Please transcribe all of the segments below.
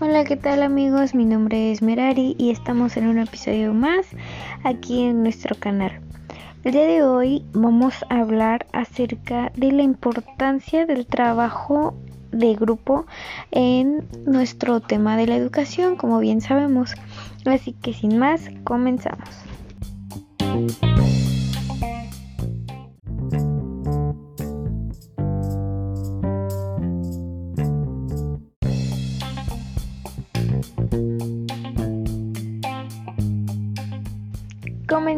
Hola, ¿qué tal amigos? Mi nombre es Merari y estamos en un episodio más aquí en nuestro canal. El día de hoy vamos a hablar acerca de la importancia del trabajo de grupo en nuestro tema de la educación, como bien sabemos. Así que sin más, comenzamos.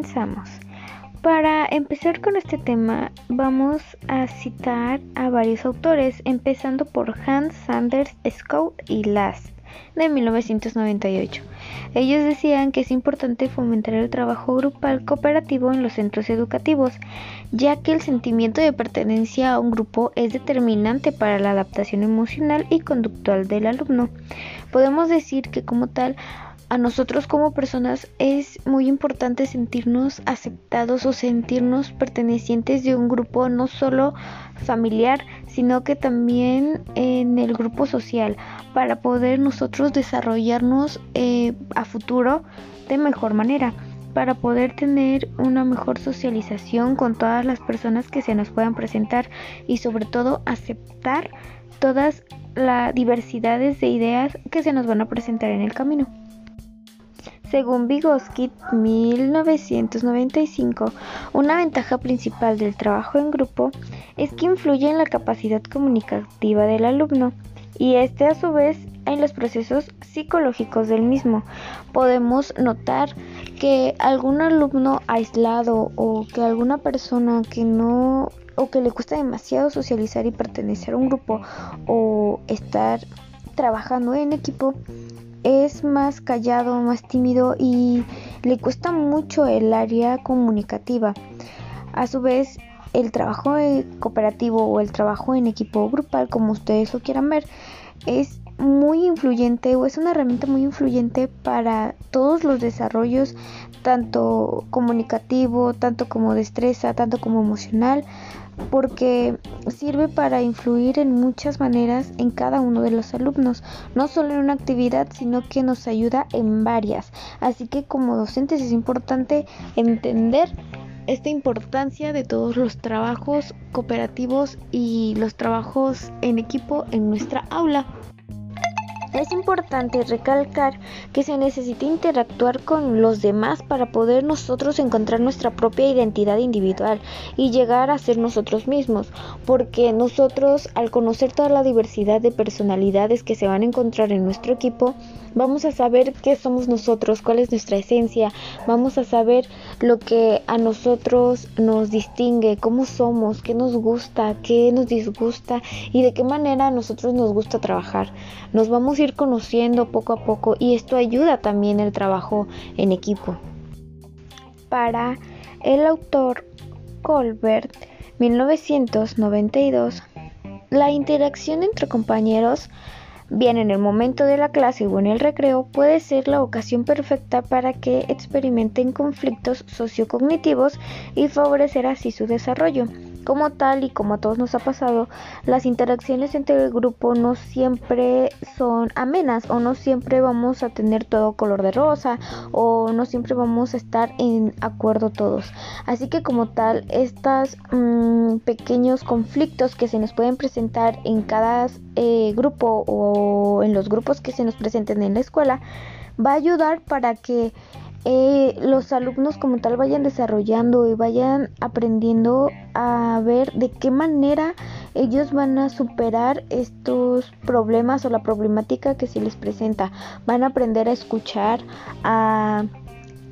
Comenzamos. Para empezar con este tema, vamos a citar a varios autores, empezando por Hans Sanders Scout y Last de 1998. Ellos decían que es importante fomentar el trabajo grupal cooperativo en los centros educativos, ya que el sentimiento de pertenencia a un grupo es determinante para la adaptación emocional y conductual del alumno. Podemos decir que como tal, a nosotros como personas es muy importante sentirnos aceptados o sentirnos pertenecientes de un grupo no solo familiar, sino que también en el grupo social, para poder nosotros desarrollarnos eh, a futuro de mejor manera para poder tener una mejor socialización con todas las personas que se nos puedan presentar y sobre todo aceptar todas las diversidades de ideas que se nos van a presentar en el camino. Según Vygotsky 1995, una ventaja principal del trabajo en grupo es que influye en la capacidad comunicativa del alumno y este a su vez en los procesos psicológicos del mismo. Podemos notar que algún alumno aislado o que alguna persona que no o que le cuesta demasiado socializar y pertenecer a un grupo o estar trabajando en equipo es más callado, más tímido y le cuesta mucho el área comunicativa. A su vez, el trabajo cooperativo o el trabajo en equipo grupal, como ustedes lo quieran ver, es muy influyente o es una herramienta muy influyente para todos los desarrollos, tanto comunicativo, tanto como destreza, tanto como emocional, porque sirve para influir en muchas maneras en cada uno de los alumnos, no solo en una actividad, sino que nos ayuda en varias. Así que como docentes es importante entender esta importancia de todos los trabajos cooperativos y los trabajos en equipo en nuestra aula. Es importante recalcar que se necesita interactuar con los demás para poder nosotros encontrar nuestra propia identidad individual y llegar a ser nosotros mismos, porque nosotros al conocer toda la diversidad de personalidades que se van a encontrar en nuestro equipo, vamos a saber qué somos nosotros, cuál es nuestra esencia, vamos a saber lo que a nosotros nos distingue, cómo somos, qué nos gusta, qué nos disgusta y de qué manera a nosotros nos gusta trabajar. Nos vamos ir conociendo poco a poco y esto ayuda también el trabajo en equipo. Para el autor Colbert, 1992, la interacción entre compañeros, bien en el momento de la clase o en el recreo, puede ser la ocasión perfecta para que experimenten conflictos sociocognitivos y favorecer así su desarrollo. Como tal y como a todos nos ha pasado, las interacciones entre el grupo no siempre son amenas o no siempre vamos a tener todo color de rosa o no siempre vamos a estar en acuerdo todos. Así que como tal, estos mm, pequeños conflictos que se nos pueden presentar en cada eh, grupo o en los grupos que se nos presenten en la escuela, va a ayudar para que eh, los alumnos como tal vayan desarrollando y vayan aprendiendo a ver de qué manera ellos van a superar estos problemas o la problemática que se les presenta. Van a aprender a escuchar, a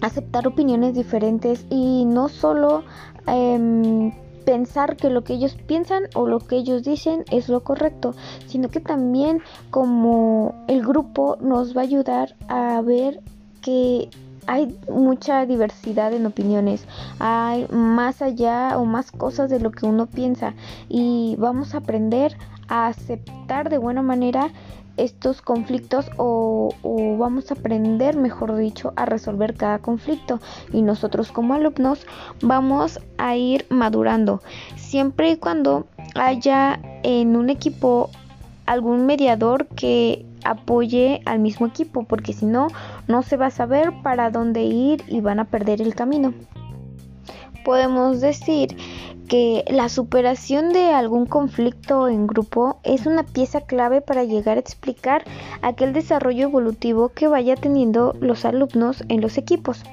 aceptar opiniones diferentes y no solo em, pensar que lo que ellos piensan o lo que ellos dicen es lo correcto, sino que también como el grupo nos va a ayudar a ver que hay mucha diversidad en opiniones, hay más allá o más cosas de lo que uno piensa y vamos a aprender a aceptar de buena manera estos conflictos o, vamos a aprender, mejor dicho, a resolver cada conflicto. Y nosotros como alumnos vamos a ir madurando. Siempre y cuando haya en un equipo algún mediador que apoye al mismo equipo, porque si no, no se va a saber para dónde ir y van a perder el camino. Podemos decir que la superación de algún conflicto en grupo es una pieza clave para llegar a explicar aquel desarrollo evolutivo que vaya teniendo los alumnos en los equipos.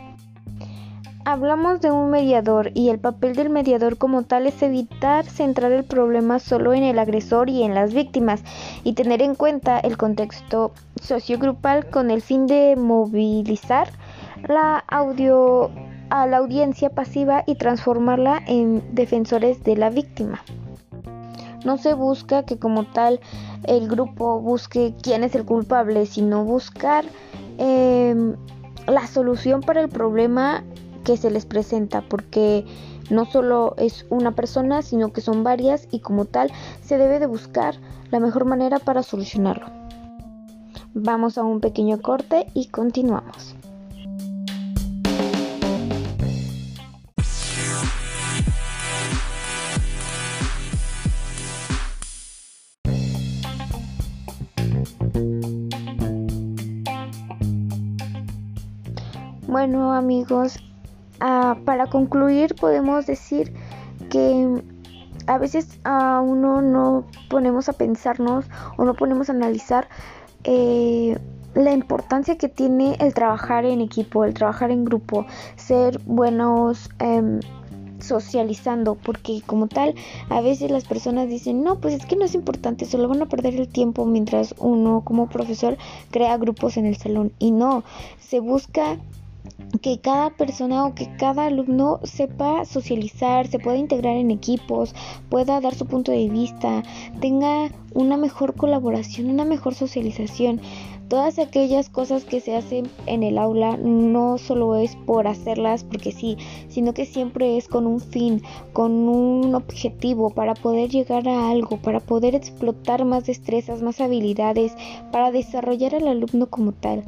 Hablamos de un mediador y el papel del mediador como tal es evitar centrar el problema solo en el agresor y en las víctimas y tener en cuenta el contexto sociogrupal con el fin de movilizar la audio a la audiencia pasiva y transformarla en defensores de la víctima. No se busca que como tal el grupo busque quién es el culpable, sino buscar em, la solución para el problema que se les presenta, porque no solo es una persona, sino que son varias y como tal se debe de buscar la mejor manera para solucionarlo. Vamos a un pequeño corte y continuamos. Bueno amigos, Ah, para concluir podemos decir que a veces a uno no ponemos a pensarnos o no ponemos a analizar eh, la importancia que tiene el trabajar en equipo, el trabajar en grupo, ser buenos em, socializando, porque como tal, a veces las personas dicen, no, pues es que no es importante, solo van a perder el tiempo mientras uno como profesor crea grupos en el salón. Y no, se busca que cada persona o que cada alumno sepa socializar, se pueda integrar en equipos, pueda dar su punto de vista, tenga una mejor colaboración, una mejor socialización. Todas aquellas cosas que se hacen en el aula no solo es por hacerlas porque sí, sino que siempre es con un fin, con un objetivo para poder llegar a algo, para poder explotar más destrezas, más habilidades, para desarrollar al alumno como tal.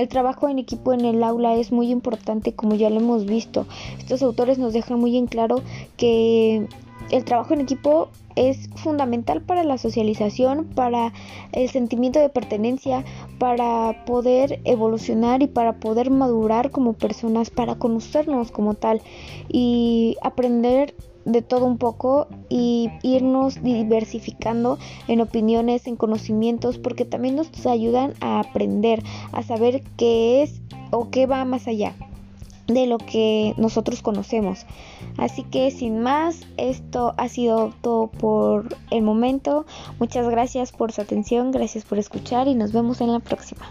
El trabajo en equipo en el aula es muy importante como ya lo hemos visto. Estos autores nos dejan muy en claro que el trabajo en equipo es fundamental para la socialización, para el sentimiento de pertenencia, para poder evolucionar y para poder madurar como personas, para conocernos como tal y aprender de todo un poco y irnos diversificando en opiniones, en conocimientos, porque también nos ayudan a aprender, a saber qué es o qué va más allá de lo que nosotros conocemos. Así que sin más, esto ha sido todo por el momento. Muchas gracias por su atención, gracias por escuchar y nos vemos en la próxima.